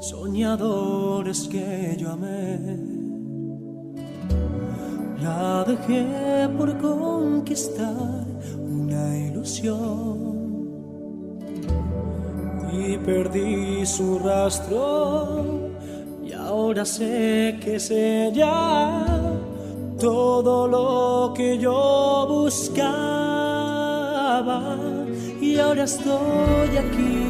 Soñadores que yo amé. La dejé por conquistar una ilusión y perdí su rastro y ahora sé que es ella todo lo que yo buscaba y ahora estoy aquí.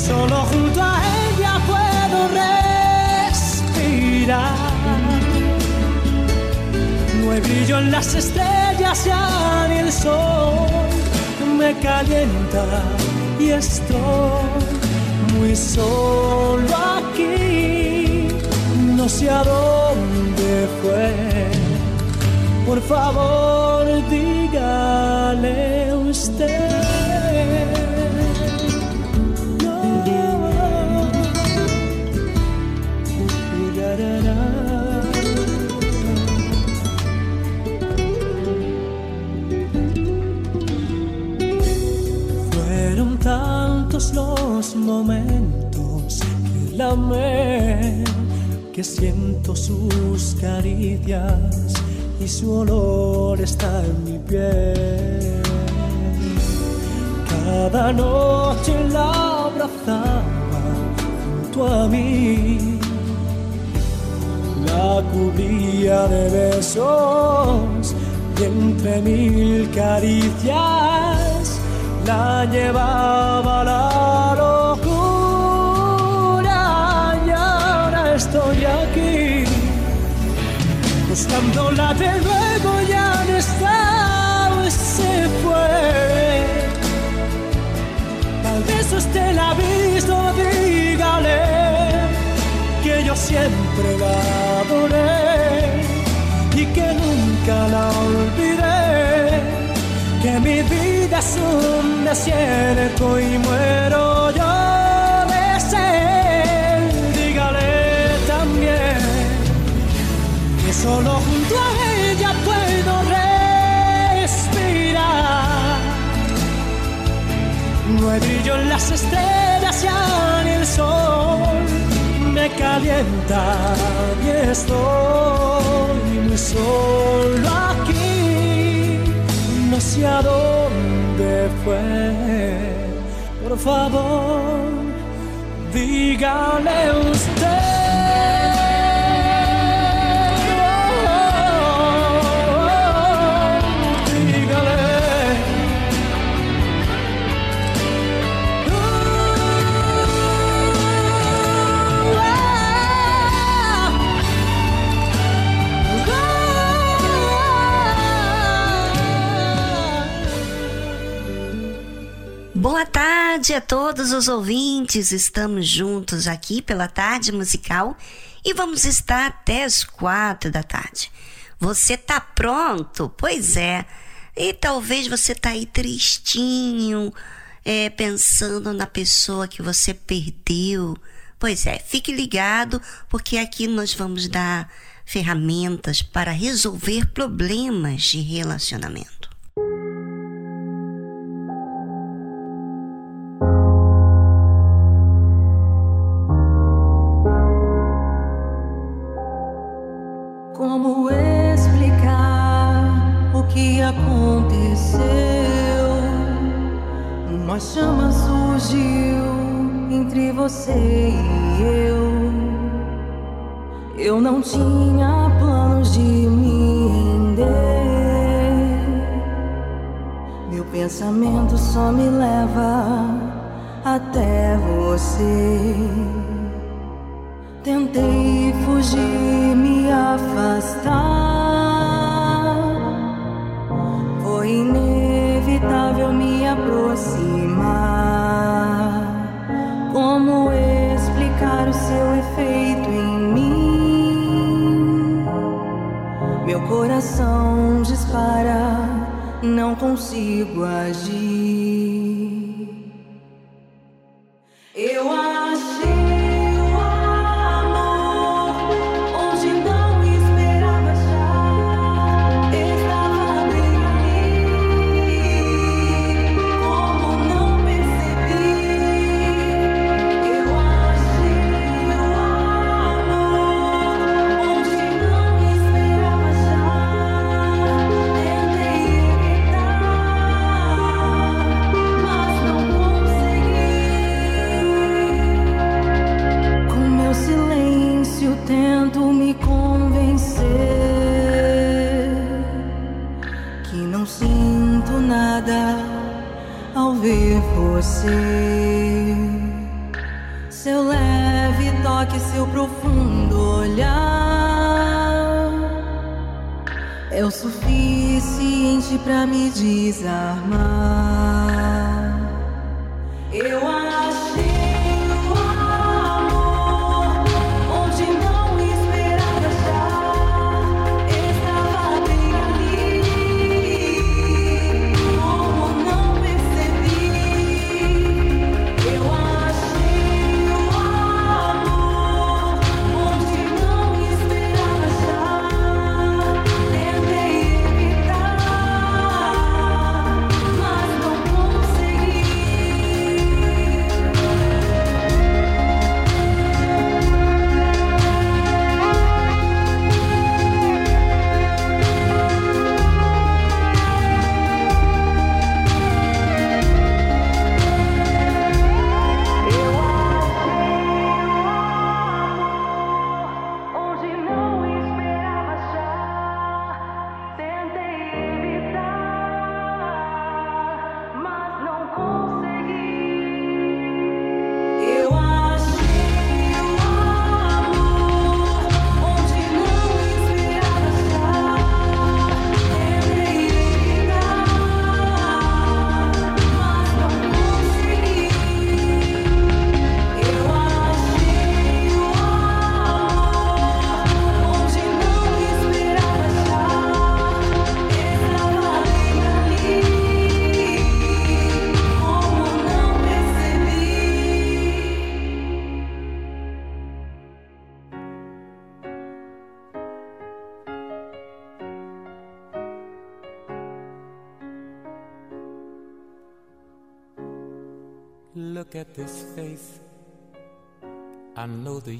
solo junto a ella puedo respirar. No hay brillo en las estrellas ya ni el sol me calienta y estoy muy solo aquí. No sé a dónde fue. Por favor, dígale fueron los momentos que la amé, que siento sus caricias y su olor está en mi piel. Cada noche la abrazaba junto a mí, la cubría de besos y entre mil caricias la llevaba la locura. Y ahora estoy aquí, buscándola de nuevo, ya no está, se fue eso usted la ha visto, dígale que yo siempre la adoré y que nunca la olvidé, que mi vida es un desierto y muero yo de sed. Dígale también que solo junto a ella puedo No hay brillo en las estrellas ya ni el sol me calienta y estoy muy solo aquí. No sé a dónde fue. Por favor, dígale usted. Boa tarde a todos os ouvintes. Estamos juntos aqui pela tarde musical e vamos estar até as quatro da tarde. Você tá pronto? Pois é. E talvez você tá aí tristinho, é, pensando na pessoa que você perdeu. Pois é, fique ligado, porque aqui nós vamos dar ferramentas para resolver problemas de relacionamento. Chama surgiu entre você e eu. Eu não tinha planos de me render. Meu pensamento só me leva até você. Tentei fugir, me afastar. Inevitável me aproximar. Como explicar o seu efeito em mim? Meu coração dispara, não consigo agir. você.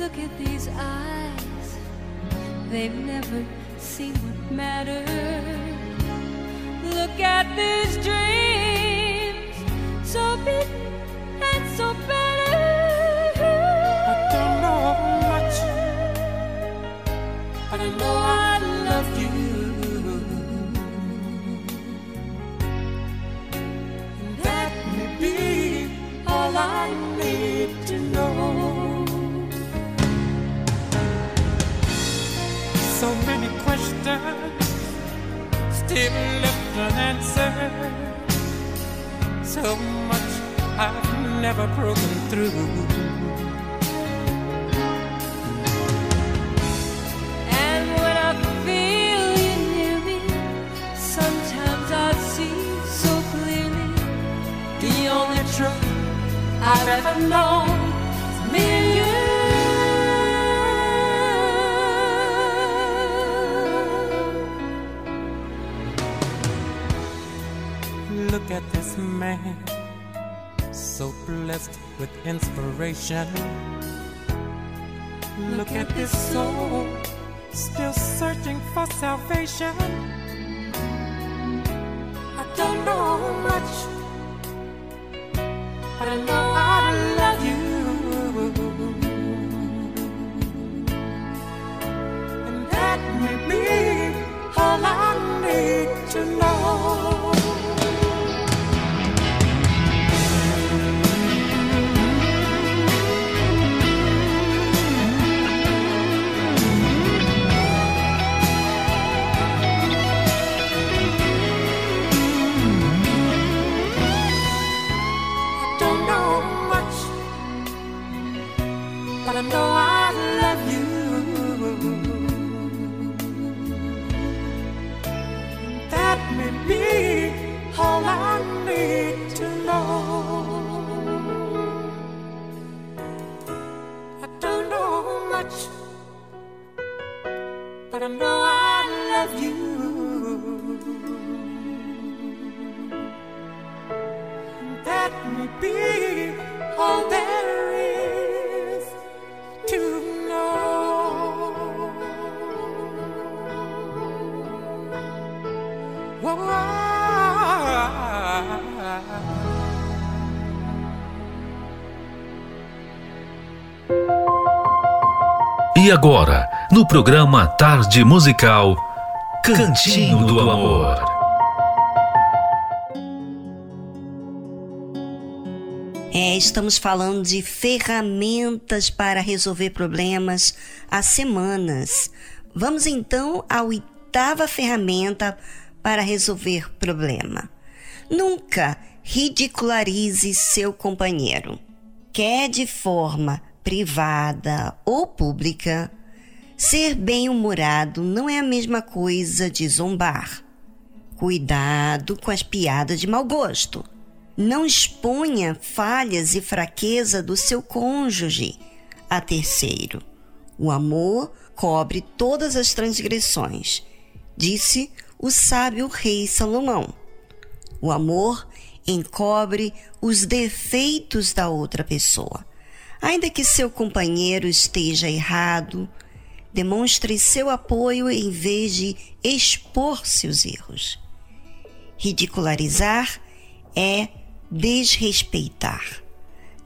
Look at these eyes, they've never seen what matters. Look at these dreams, still left unanswered. So much I've never broken through. And when I feel you near me, sometimes I see so clearly the only truth I've ever known. This man, so blessed with inspiration. Look at this soul, still searching for salvation. I don't know much, but I know I love you. And that may be all I need to know. E agora, no programa Tarde Musical, Cantinho do Amor. É, estamos falando de ferramentas para resolver problemas há semanas. Vamos então à oitava ferramenta para resolver problema. Nunca ridicularize seu companheiro. Quer de forma privada ou pública, ser bem-humorado não é a mesma coisa de zombar. Cuidado com as piadas de mau gosto. Não exponha falhas e fraqueza do seu cônjuge a terceiro. O amor cobre todas as transgressões, disse o sábio rei Salomão. O amor encobre os defeitos da outra pessoa. Ainda que seu companheiro esteja errado, demonstre seu apoio em vez de expor seus erros. Ridicularizar é desrespeitar.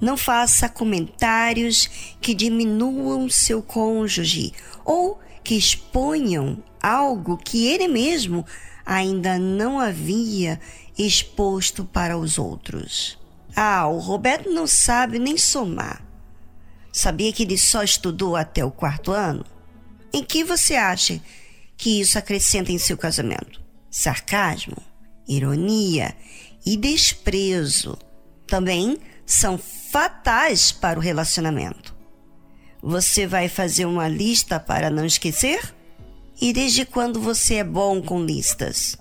Não faça comentários que diminuam seu cônjuge ou que exponham algo que ele mesmo ainda não havia exposto para os outros. Ah, o Roberto não sabe nem somar. Sabia que ele só estudou até o quarto ano? Em que você acha que isso acrescenta em seu casamento? Sarcasmo, ironia e desprezo também são fatais para o relacionamento. Você vai fazer uma lista para não esquecer? E desde quando você é bom com listas?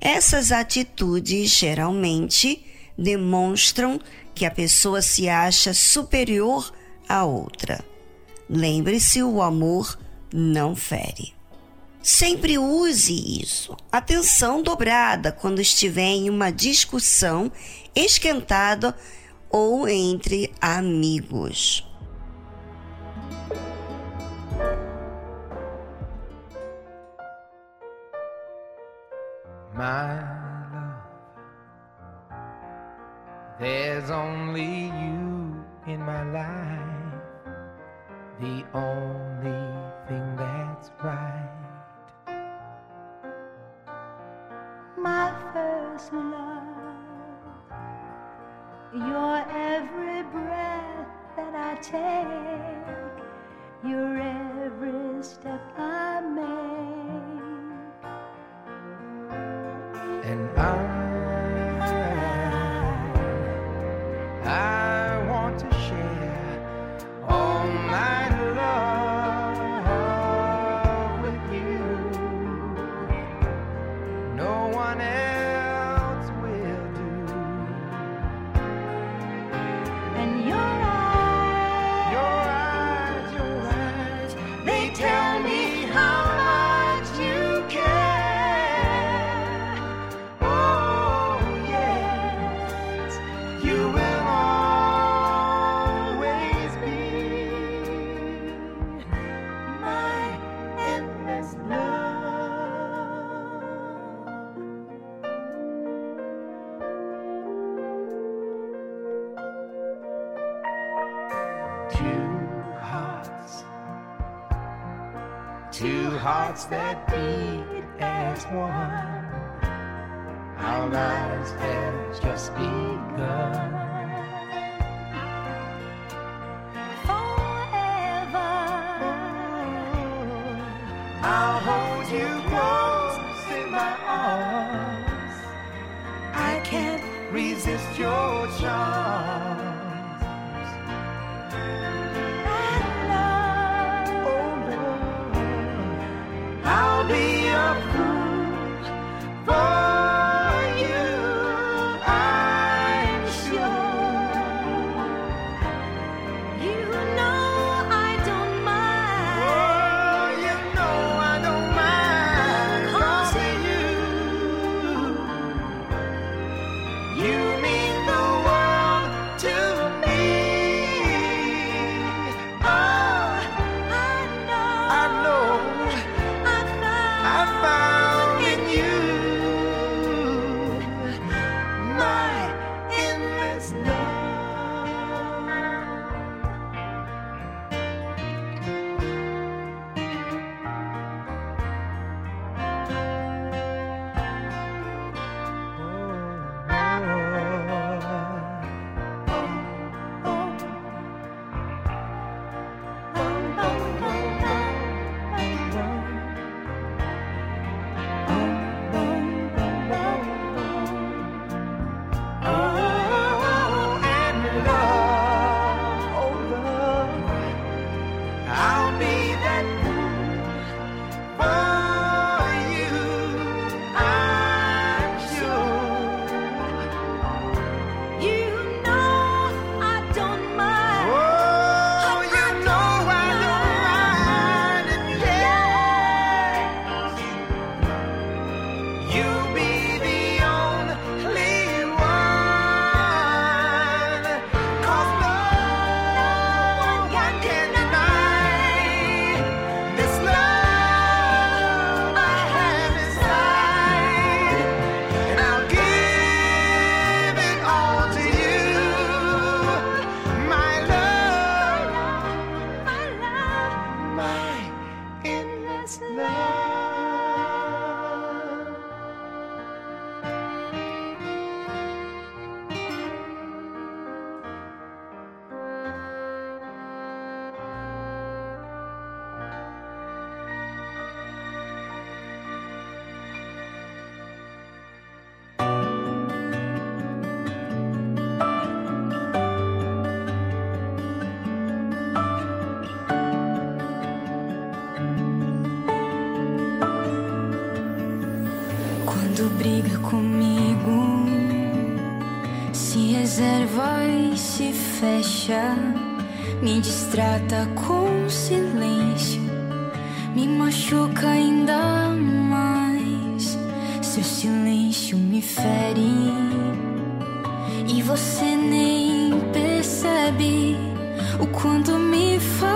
Essas atitudes geralmente demonstram que a pessoa se acha superior à outra. Lembre-se: o amor não fere. Sempre use isso. Atenção dobrada quando estiver em uma discussão esquentada ou entre amigos. My love, there's only you in my life, the only thing that's right. my first love. Your every breath that I take, your every step I make. And I, I want to share hearts that beat as one. Our lives have just begun. se fecha, me distrata com silêncio, me machuca ainda mais. Seu silêncio me fere e você nem percebe o quanto me faz.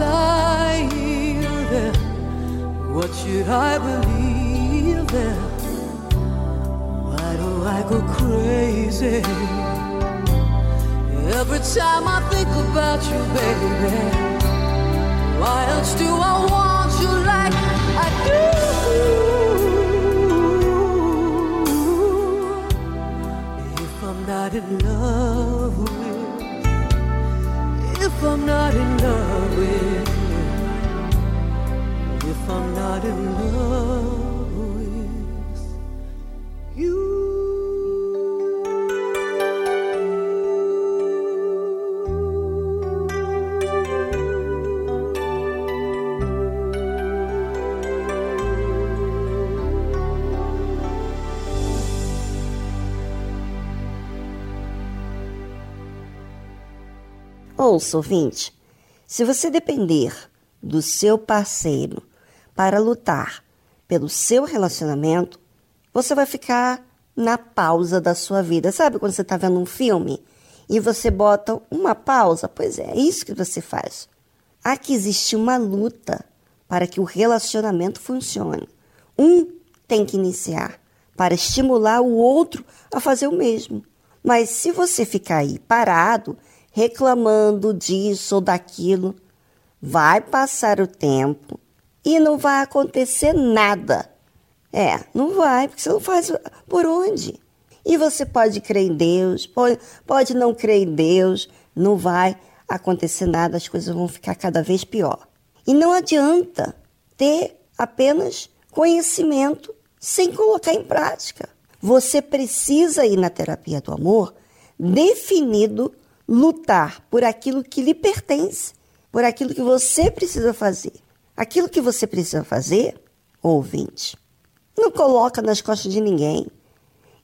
lying there, what should I believe then? Why do I go crazy? Every time I think about you, baby. Why else do I want you like I do? If I'm not in love if I'm not in love with, you? if I'm not in love Ouça, ouvinte, se você depender do seu parceiro para lutar pelo seu relacionamento, você vai ficar na pausa da sua vida. Sabe quando você está vendo um filme e você bota uma pausa? Pois é, é isso que você faz. Há que existir uma luta para que o relacionamento funcione. Um tem que iniciar para estimular o outro a fazer o mesmo. Mas se você ficar aí parado, reclamando disso ou daquilo, vai passar o tempo e não vai acontecer nada. É, não vai, porque você não faz por onde. E você pode crer em Deus, pode, pode não crer em Deus, não vai acontecer nada, as coisas vão ficar cada vez pior. E não adianta ter apenas conhecimento sem colocar em prática. Você precisa ir na terapia do amor definido lutar por aquilo que lhe pertence, por aquilo que você precisa fazer. Aquilo que você precisa fazer, ouvinte, não coloca nas costas de ninguém.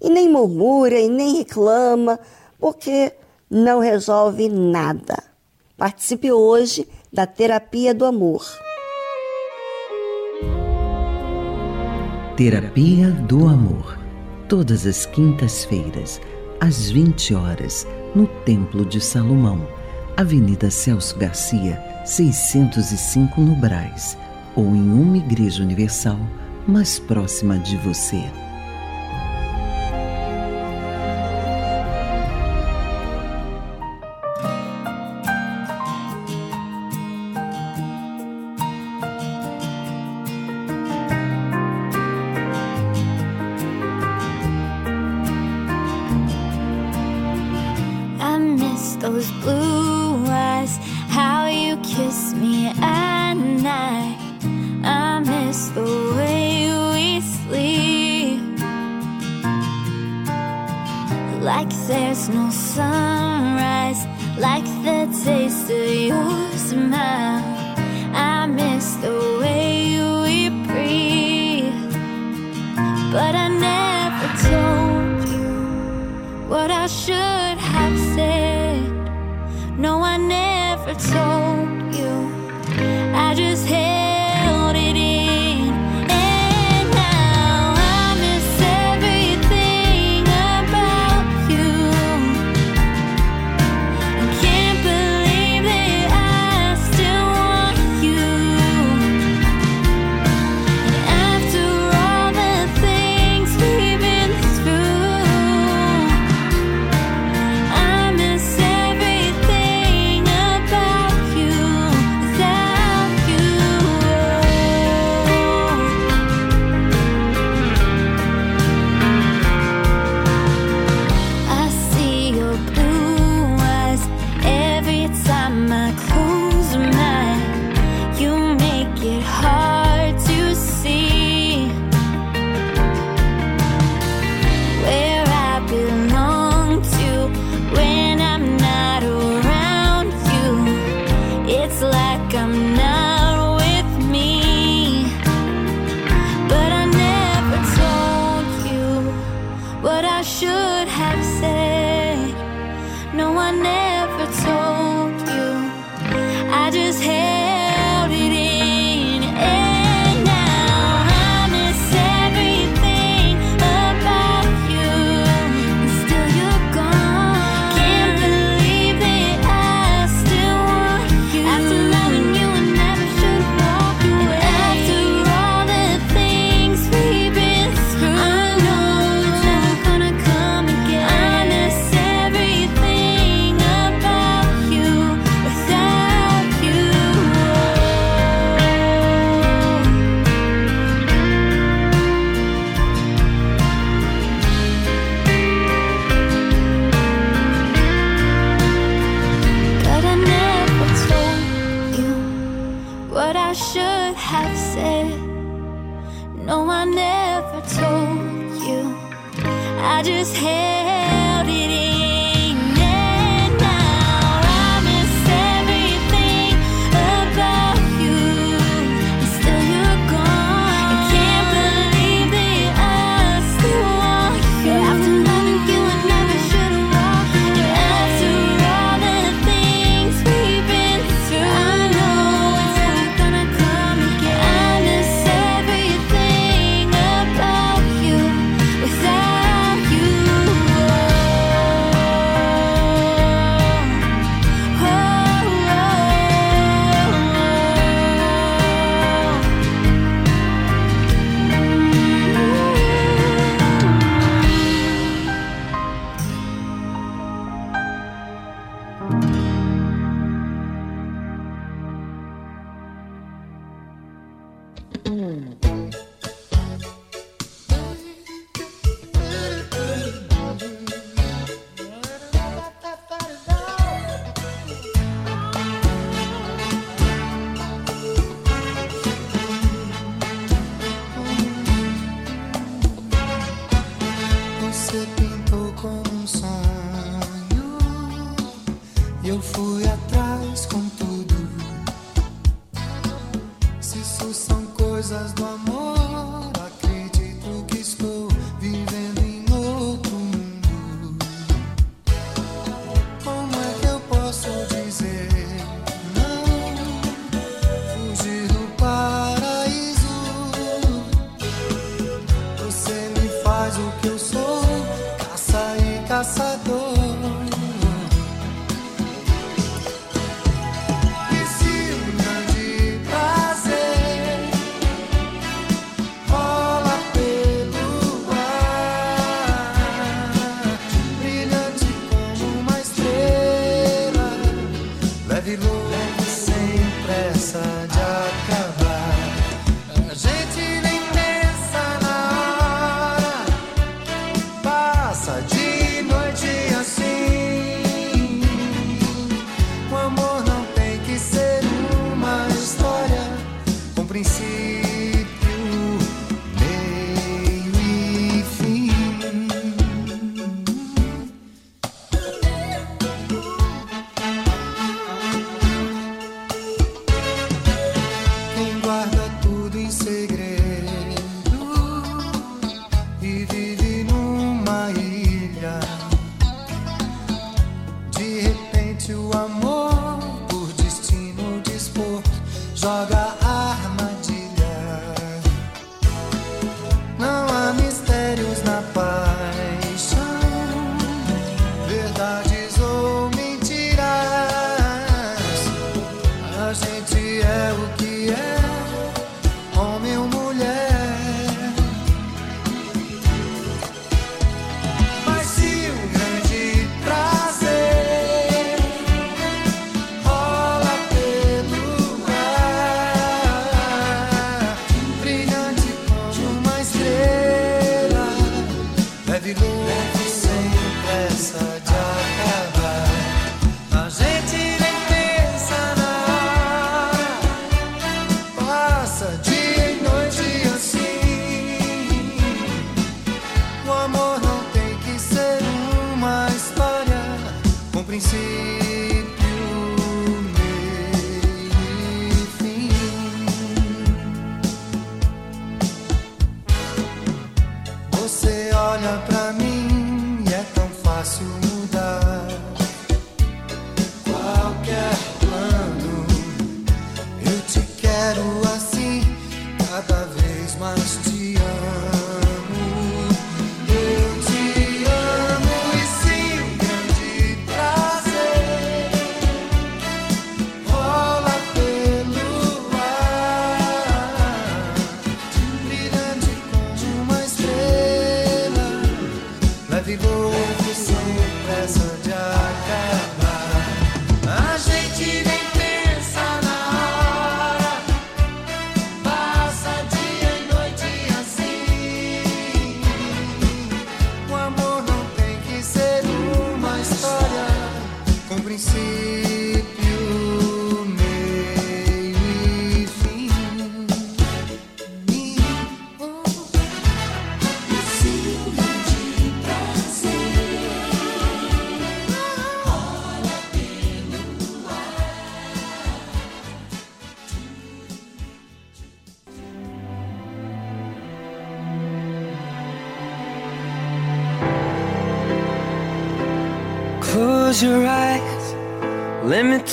E nem murmura e nem reclama, porque não resolve nada. Participe hoje da terapia do amor. Terapia do Amor. Todas as quintas-feiras, às 20 horas, no Templo de Salomão, Avenida Celso Garcia, 605 no Braz, ou em uma igreja universal mais próxima de você. how you kiss me at night. I miss the way we sleep. Like there's no sunrise, like the taste of your smile. I miss the way we breathe. But I never told you what I should have said. No, I told you. I just hate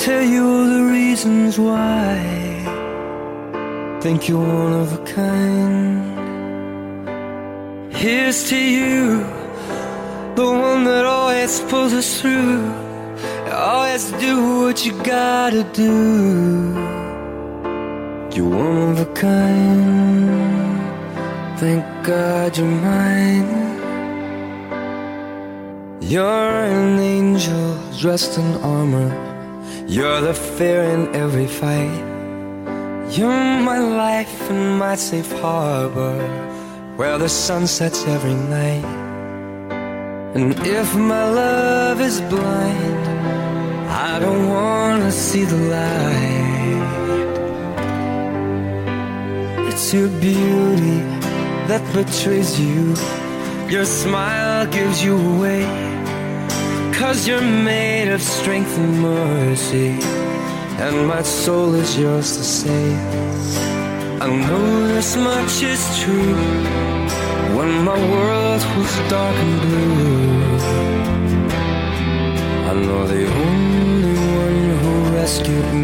tell you all the reasons why. Think you're one of a kind. Here's to you, the one that always pulls us through. Always do what you gotta do. You're one of a kind. Thank God you're mine. You're an angel dressed in armor. You're the fear in every fight. You're my life and my safe harbor, where the sun sets every night. And if my love is blind, I don't wanna see the light. It's your beauty that betrays you. Your smile gives you away. Cause you're made of strength and mercy. And my soul is yours to save. I know this much is true. When my world was dark and blue, I know the only one who rescued me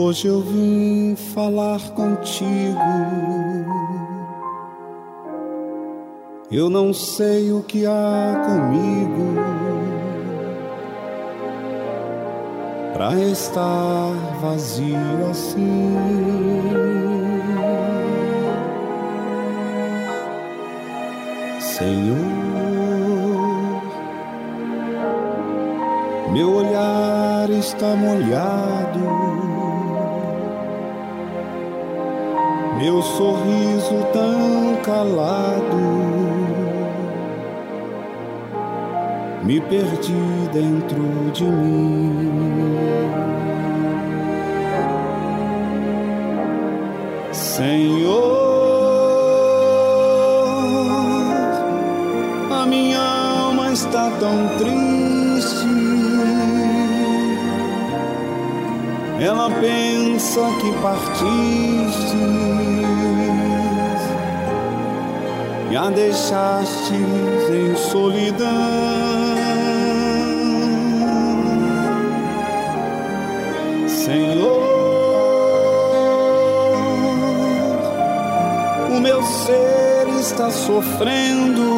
Hoje eu vim falar contigo. Eu não sei o que há comigo para estar vazio assim. Senhor, meu olhar está molhado, meu sorriso tão calado. Me perdi dentro de mim. Senhor, a minha alma está tão triste. Ela pensa que partiste e a deixaste em solidão. Senhor, o meu ser está sofrendo.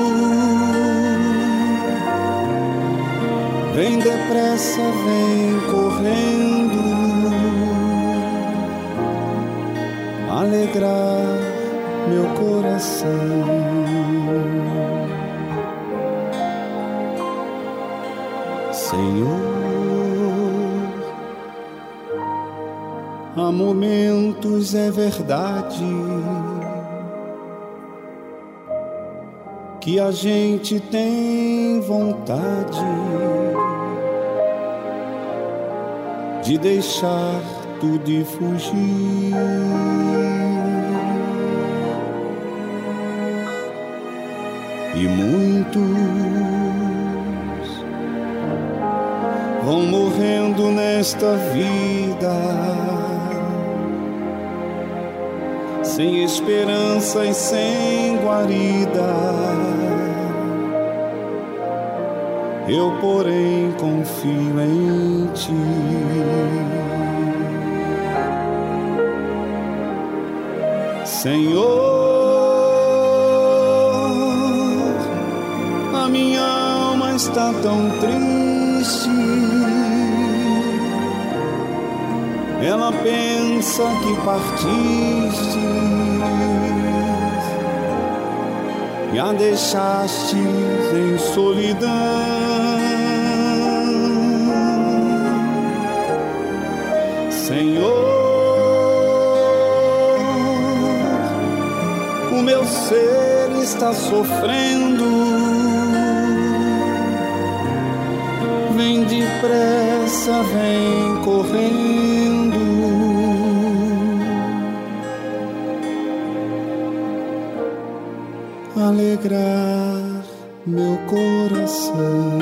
Vem depressa, vem correndo, alegrar meu coração. Senhor, há momentos é verdade que a gente tem vontade de deixar tudo e fugir. E muitos vão morrendo nesta vida, sem esperança e sem guarida. Eu, porém, confio em ti. Senhor, a minha alma está tão triste. Ela pensa que partiste e a deixaste em solidão. Senhor, meu ser está sofrendo. Vem depressa, vem correndo. Alegrar meu coração.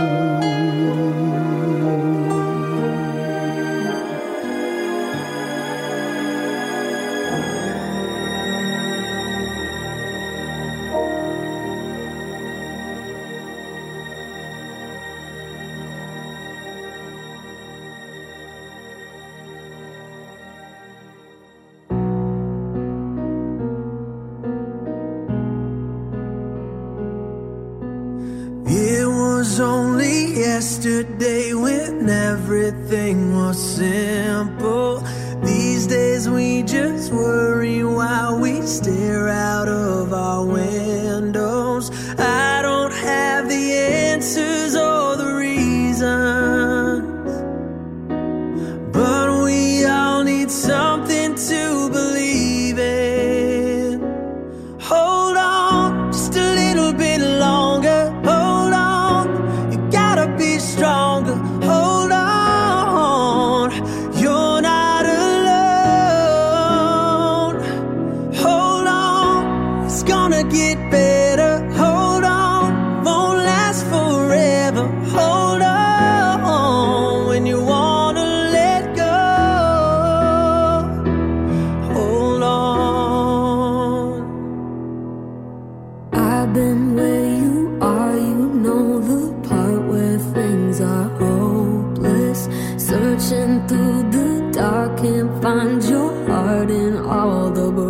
Can't find your heart in all the broken.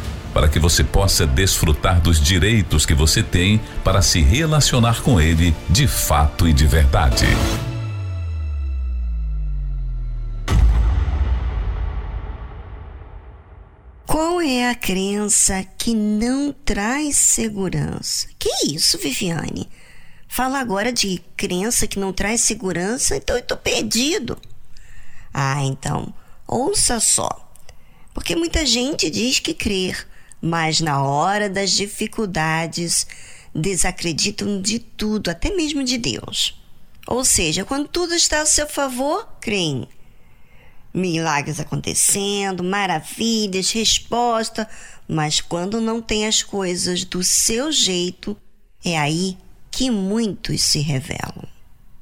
Para que você possa desfrutar dos direitos que você tem para se relacionar com Ele de fato e de verdade. Qual é a crença que não traz segurança? Que isso, Viviane? Fala agora de crença que não traz segurança, então eu tô perdido. Ah, então, ouça só. Porque muita gente diz que crer, mas na hora das dificuldades desacreditam de tudo, até mesmo de Deus. Ou seja, quando tudo está a seu favor, creem milagres acontecendo, maravilhas, resposta, mas quando não tem as coisas do seu jeito, é aí que muitos se revelam.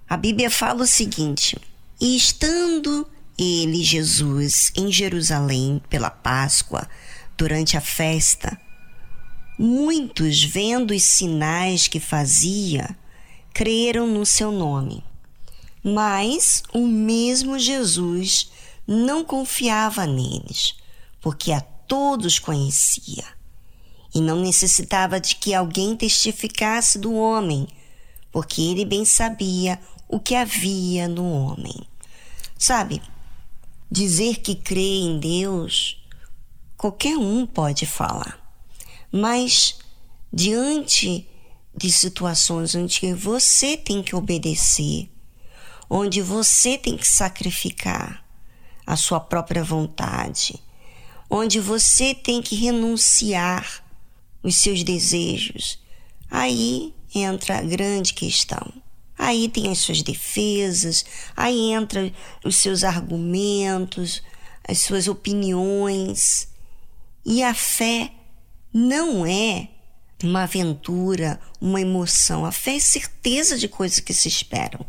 A Bíblia fala o seguinte: E estando ele, Jesus, em Jerusalém pela Páscoa, durante a festa, muitos, vendo os sinais que fazia, creram no seu nome. Mas o mesmo Jesus não confiava neles, porque a todos conhecia, e não necessitava de que alguém testificasse do homem, porque ele bem sabia o que havia no homem. Sabe, dizer que crê em Deus, qualquer um pode falar, mas diante de situações onde você tem que obedecer, onde você tem que sacrificar, a sua própria vontade, onde você tem que renunciar os seus desejos, aí entra a grande questão. Aí tem as suas defesas, aí entra os seus argumentos, as suas opiniões. E a fé não é uma aventura, uma emoção. A fé é certeza de coisas que se esperam.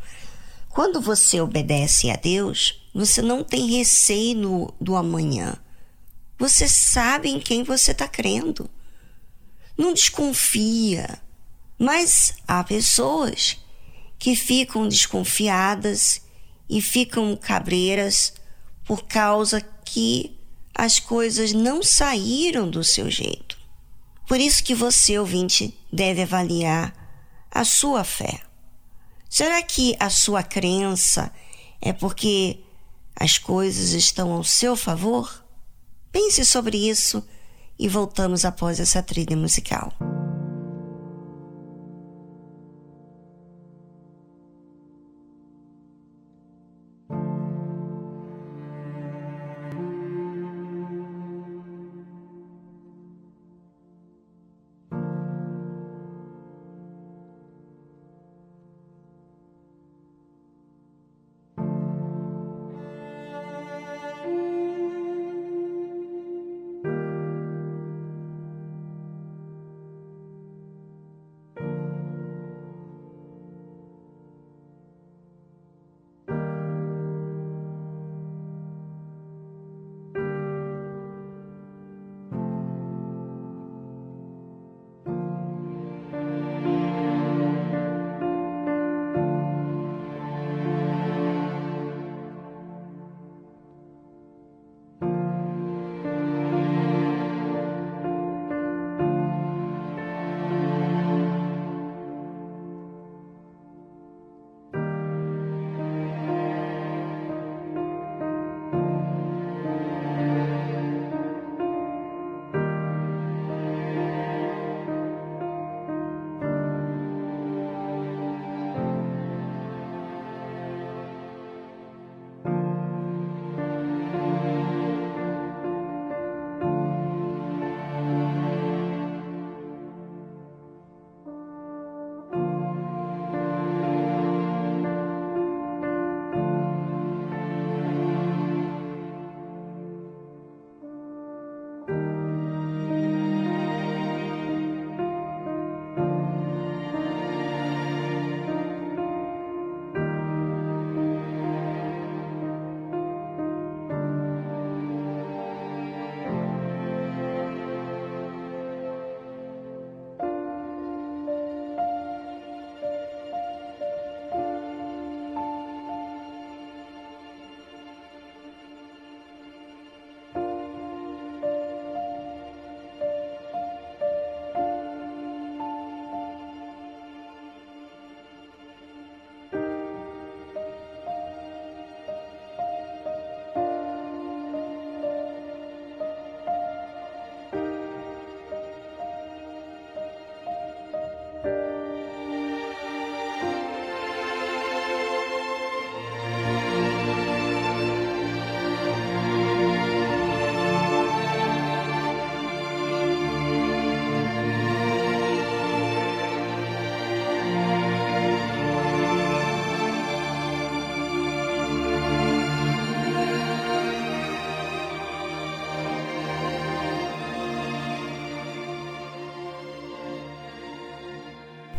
Quando você obedece a Deus, você não tem receio no, do amanhã. Você sabe em quem você está crendo. Não desconfia. Mas há pessoas que ficam desconfiadas e ficam cabreiras por causa que as coisas não saíram do seu jeito. Por isso que você, ouvinte, deve avaliar a sua fé. Será que a sua crença é porque as coisas estão ao seu favor? Pense sobre isso e voltamos após essa trilha musical.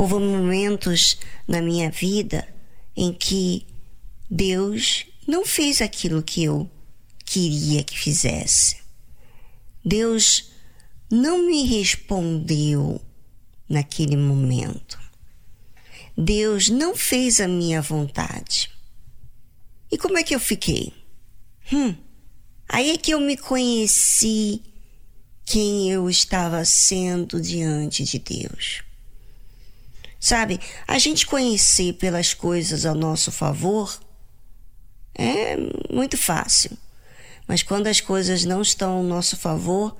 Houve momentos na minha vida em que Deus não fez aquilo que eu queria que fizesse. Deus não me respondeu naquele momento. Deus não fez a minha vontade. E como é que eu fiquei? Hum, aí é que eu me conheci quem eu estava sendo diante de Deus. Sabe, a gente conhecer pelas coisas ao nosso favor é muito fácil. Mas quando as coisas não estão ao nosso favor,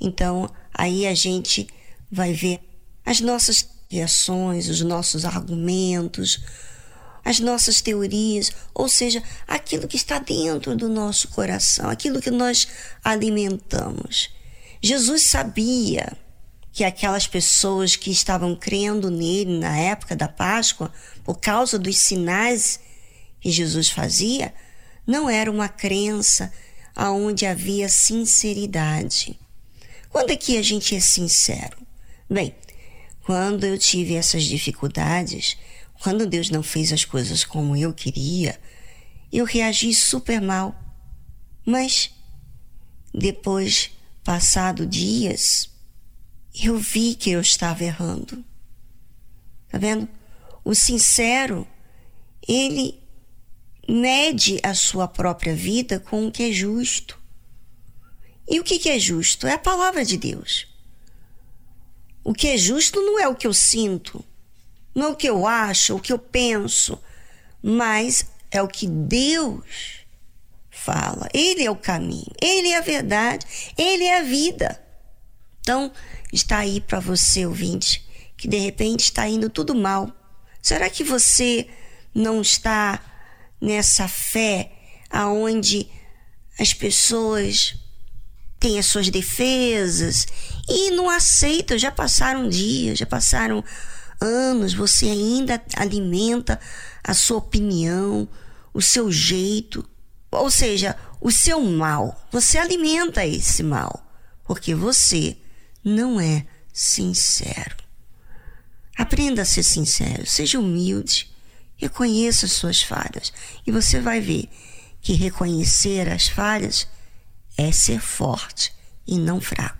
então aí a gente vai ver as nossas reações, os nossos argumentos, as nossas teorias, ou seja, aquilo que está dentro do nosso coração, aquilo que nós alimentamos. Jesus sabia que aquelas pessoas que estavam crendo nele na época da Páscoa, por causa dos sinais que Jesus fazia, não era uma crença aonde havia sinceridade. Quando é que a gente é sincero? Bem, quando eu tive essas dificuldades, quando Deus não fez as coisas como eu queria, eu reagi super mal. Mas depois, passado dias, eu vi que eu estava errando. Tá vendo? O sincero, ele mede a sua própria vida com o que é justo. E o que é justo? É a palavra de Deus. O que é justo não é o que eu sinto, não é o que eu acho, o que eu penso, mas é o que Deus fala. Ele é o caminho, ele é a verdade, ele é a vida. Então, está aí para você, ouvinte, que de repente está indo tudo mal. Será que você não está nessa fé aonde as pessoas têm as suas defesas e não aceitam? Já passaram dias, já passaram anos, você ainda alimenta a sua opinião, o seu jeito, ou seja, o seu mal. Você alimenta esse mal, porque você não é sincero. Aprenda a ser sincero, seja humilde, reconheça suas falhas e você vai ver que reconhecer as falhas é ser forte e não fraco.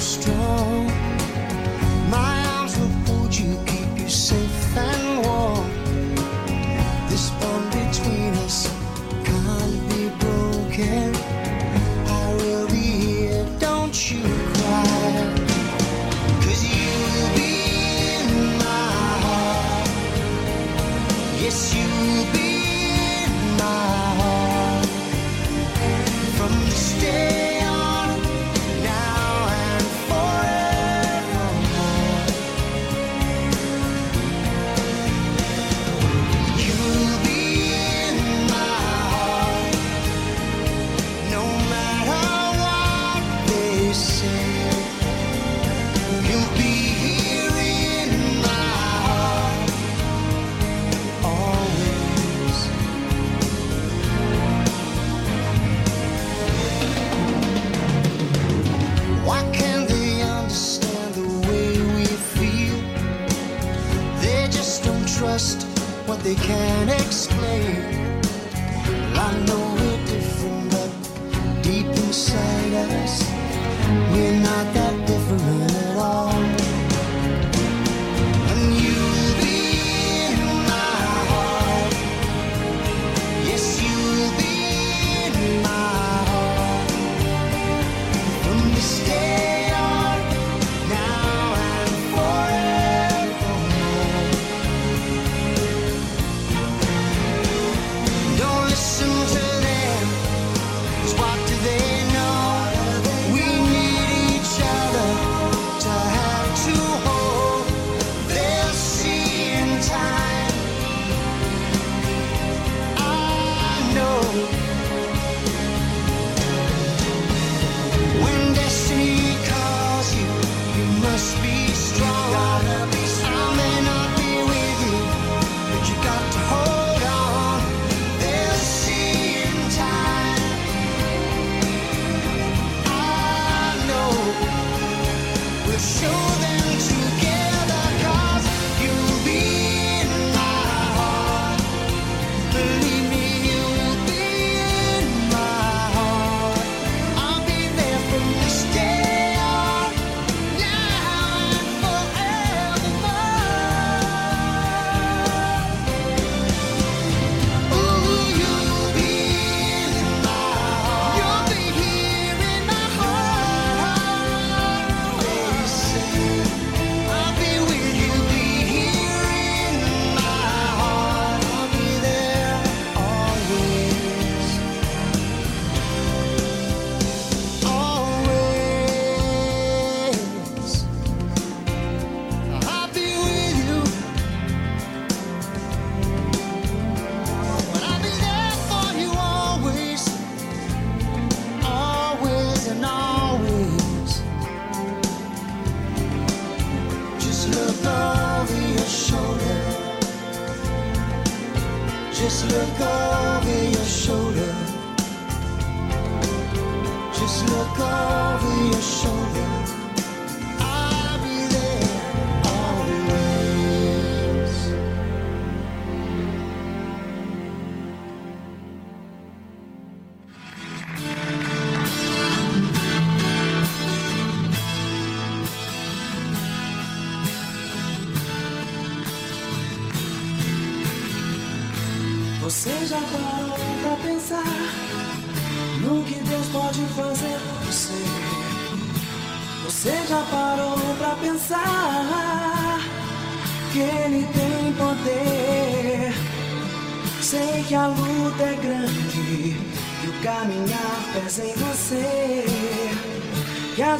strong. My arms will hold you, keep you safe and warm. This bond between us can't be broken.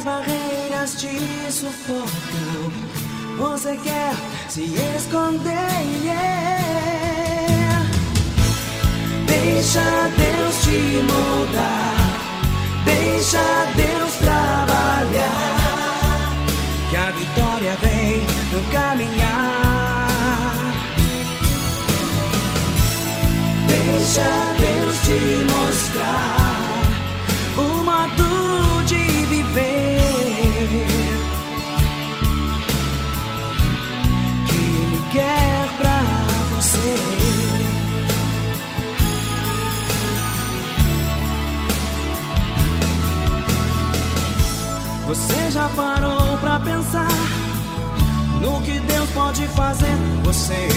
as barreiras te sufocam. Você quer se esconder. Deixa Deus te mudar. Deixa Deus trabalhar. Que a vitória vem no caminhar. Deixa Deus te mostrar. Você já parou pra pensar no que Deus pode fazer? Você,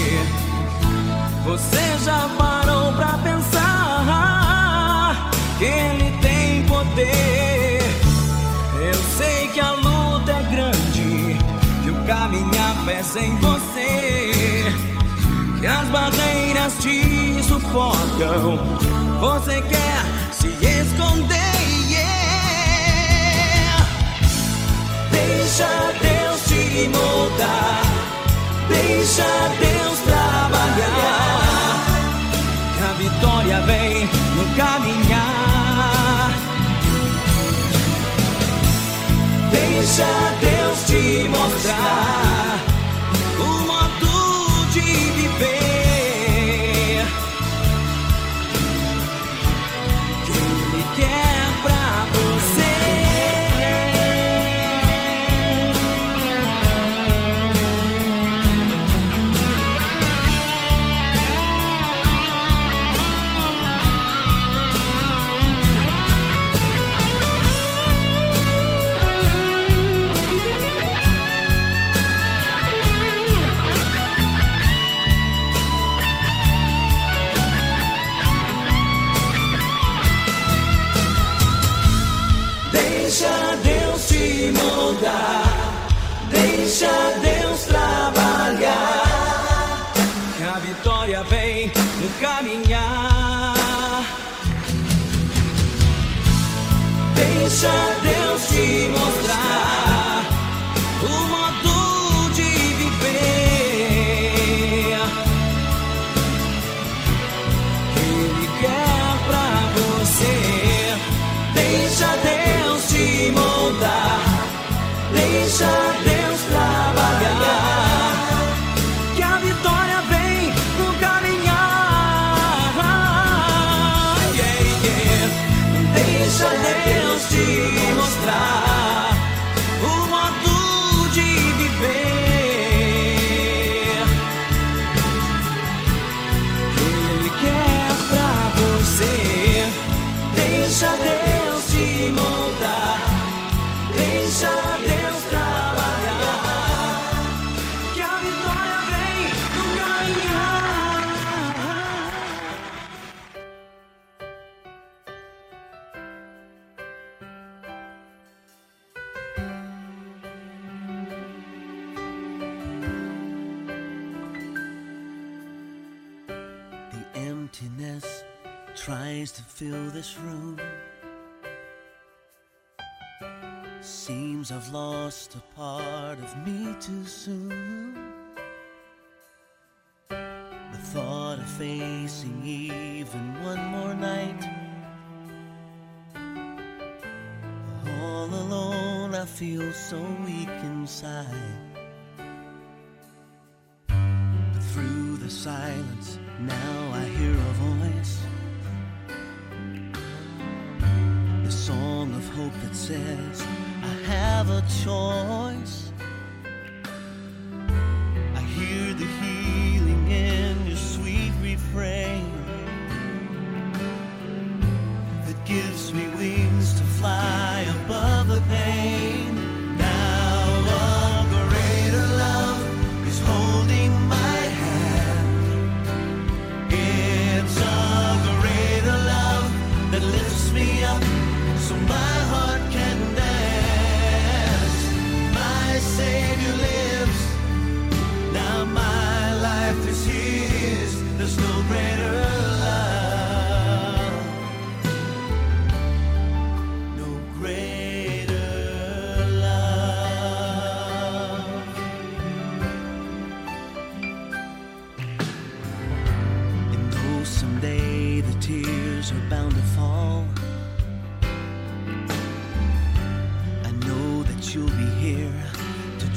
você já parou pra pensar que Ele tem poder? Eu sei que a luta é grande, que o caminhar pesa em você, que as barreiras te sufocam. Você quer Deixa Deus te moldar, deixa Deus trabalhar. Que a vitória vem no caminhar. Deixa Deus te mostrar this room. Seems I've lost a part of me too soon. The thought of facing even one more night. All alone, I feel so weak inside. But through the silence, now I hear a voice. Song of hope that says, I have a choice. I hear the healing in your sweet refrain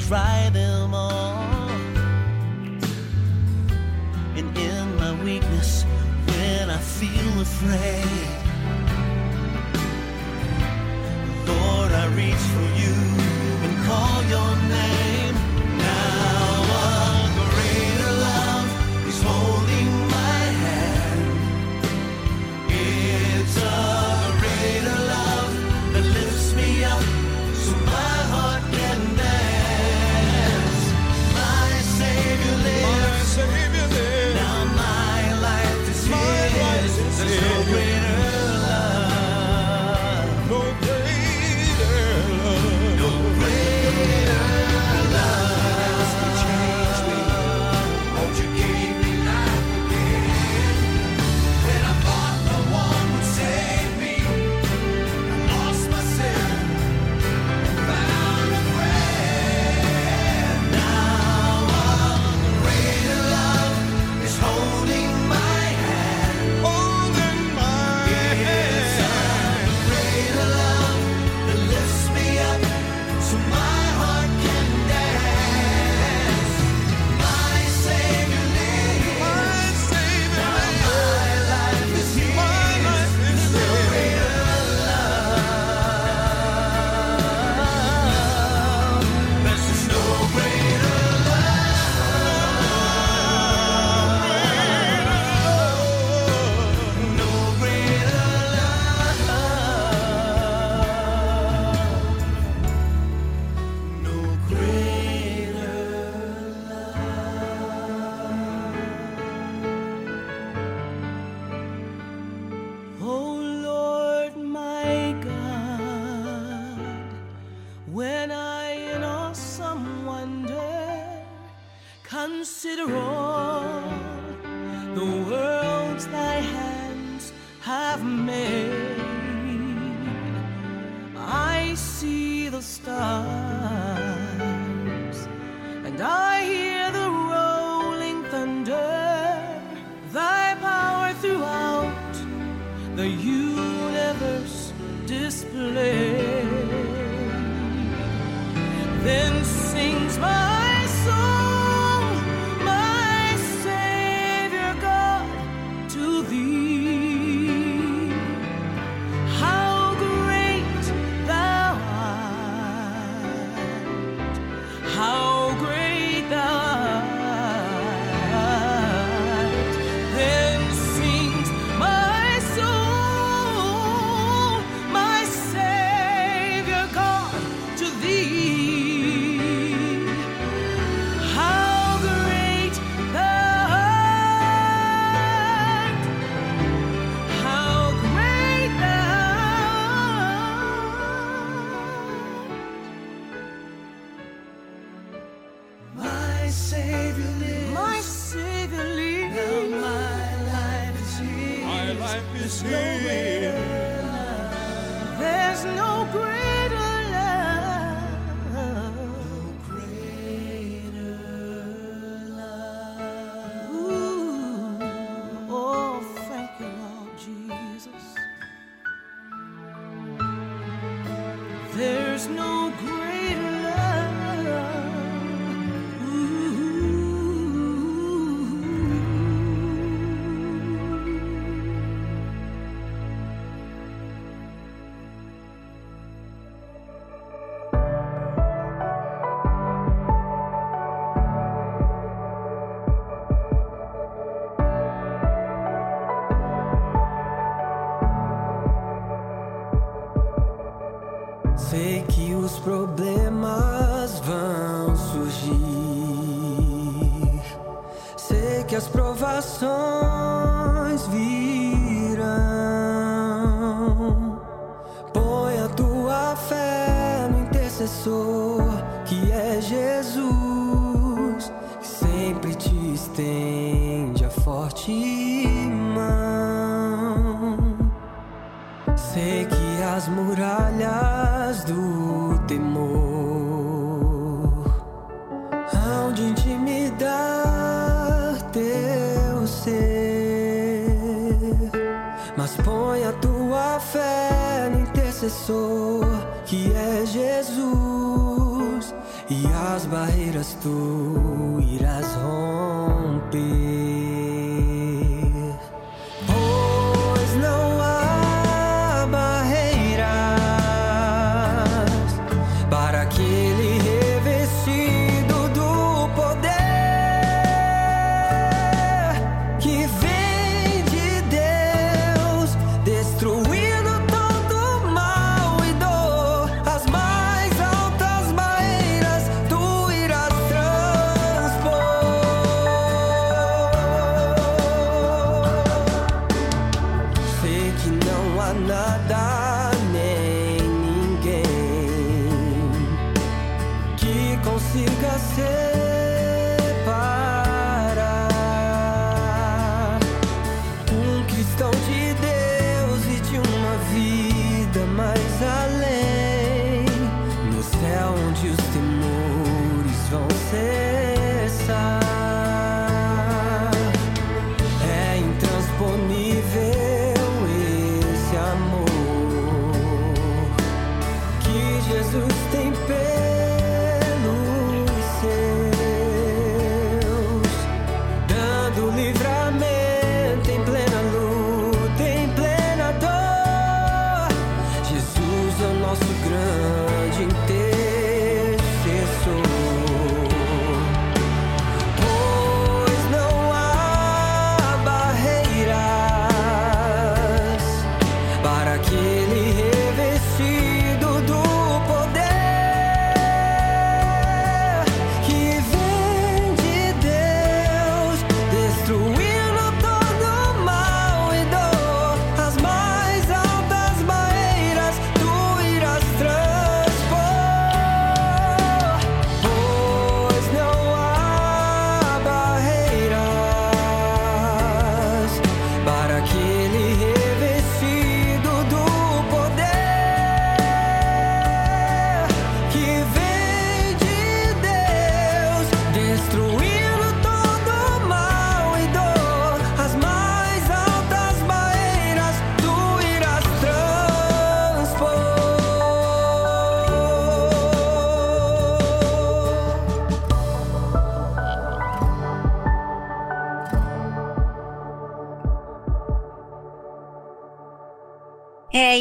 to dry them all. And in my weakness, when I feel afraid,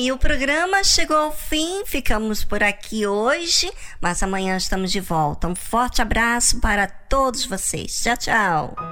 E o programa chegou ao fim, ficamos por aqui hoje, mas amanhã estamos de volta. Um forte abraço para todos vocês. Tchau, tchau.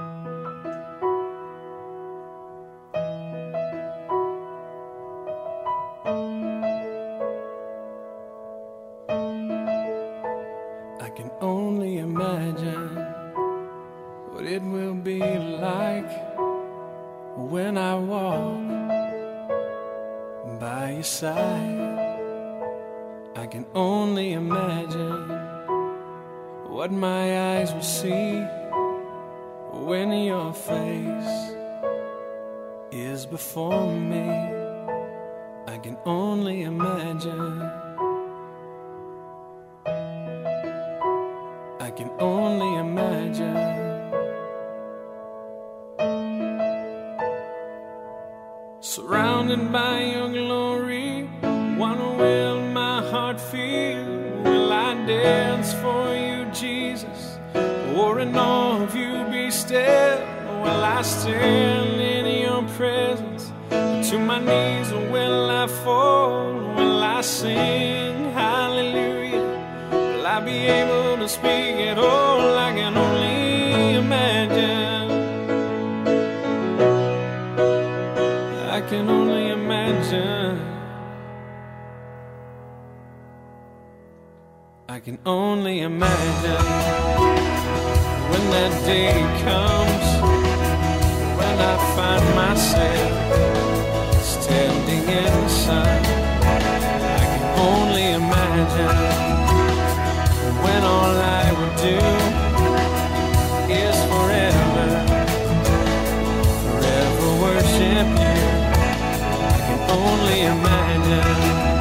to my knees will I fall? Will I sing hallelujah? Will I be able to speak at all? I can only imagine. I can only imagine. I can only imagine when that day comes when I find myself standing inside. I can only imagine when all I would do is forever, forever worship you. I can only imagine.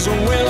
so will. i